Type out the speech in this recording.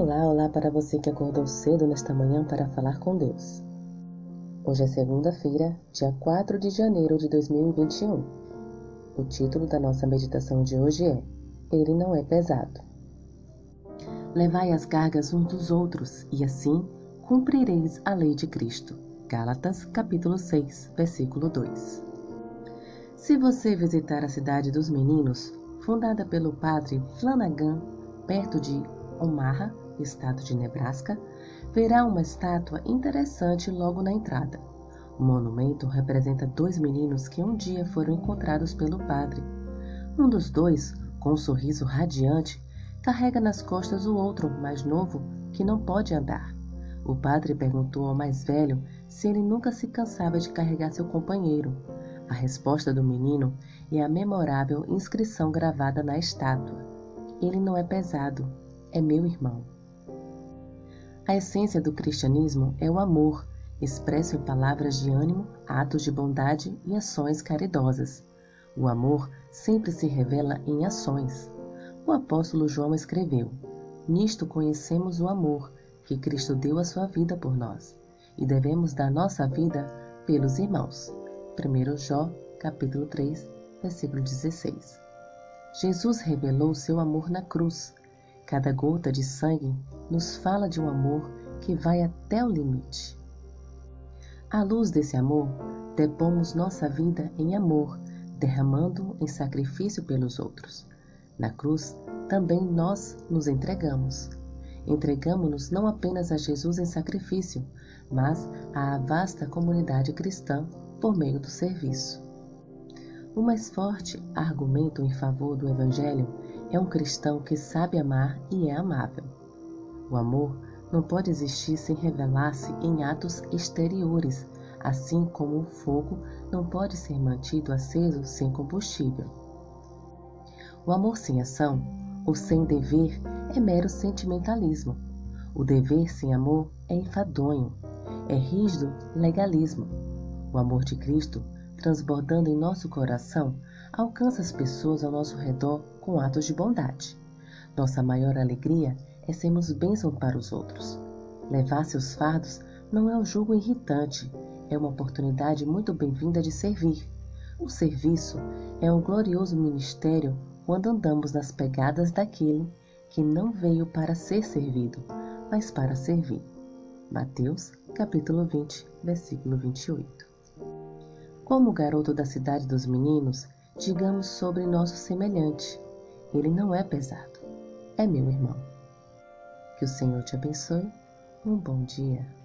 Olá, olá para você que acordou cedo nesta manhã para falar com Deus. Hoje é segunda-feira, dia 4 de janeiro de 2021. O título da nossa meditação de hoje é Ele não é pesado. Levai as cargas uns dos outros, e assim cumprireis a lei de Cristo. Gálatas, capítulo 6, versículo 2. Se você visitar a cidade dos meninos, fundada pelo padre Flanagan, perto de Omaha, estado de Nebraska, verá uma estátua interessante logo na entrada. O monumento representa dois meninos que um dia foram encontrados pelo padre. Um dos dois, com um sorriso radiante, carrega nas costas o outro, mais novo, que não pode andar. O padre perguntou ao mais velho se ele nunca se cansava de carregar seu companheiro. A resposta do menino é a memorável inscrição gravada na estátua: Ele não é pesado, é meu irmão. A essência do cristianismo é o amor, expresso em palavras de ânimo, atos de bondade e ações caridosas. O amor sempre se revela em ações. O apóstolo João escreveu: Nisto conhecemos o amor que Cristo deu a sua vida por nós, e devemos dar nossa vida pelos irmãos. 1 Jó, capítulo 3, versículo 16. Jesus revelou seu amor na cruz, Cada gota de sangue nos fala de um amor que vai até o limite. À luz desse amor, depomos nossa vida em amor, derramando em sacrifício pelos outros. Na cruz, também nós nos entregamos. Entregamos-nos não apenas a Jesus em sacrifício, mas à vasta comunidade cristã por meio do serviço. O mais forte argumento em favor do Evangelho é um cristão que sabe amar e é amável. O amor não pode existir sem revelar-se em atos exteriores, assim como o fogo não pode ser mantido aceso sem combustível. O amor sem ação, ou sem dever, é mero sentimentalismo. O dever sem amor é enfadonho, é rígido legalismo. O amor de Cristo, transbordando em nosso coração, alcança as pessoas ao nosso redor com atos de bondade. Nossa maior alegria é sermos bênção para os outros. Levar seus fardos não é um jugo irritante, é uma oportunidade muito bem-vinda de servir. O serviço é um glorioso ministério quando andamos nas pegadas daquele que não veio para ser servido, mas para servir. Mateus, capítulo 20, versículo 28. Como o garoto da cidade dos meninos, digamos sobre nosso semelhante. Ele não é pesado, é meu irmão. Que o Senhor te abençoe. Um bom dia.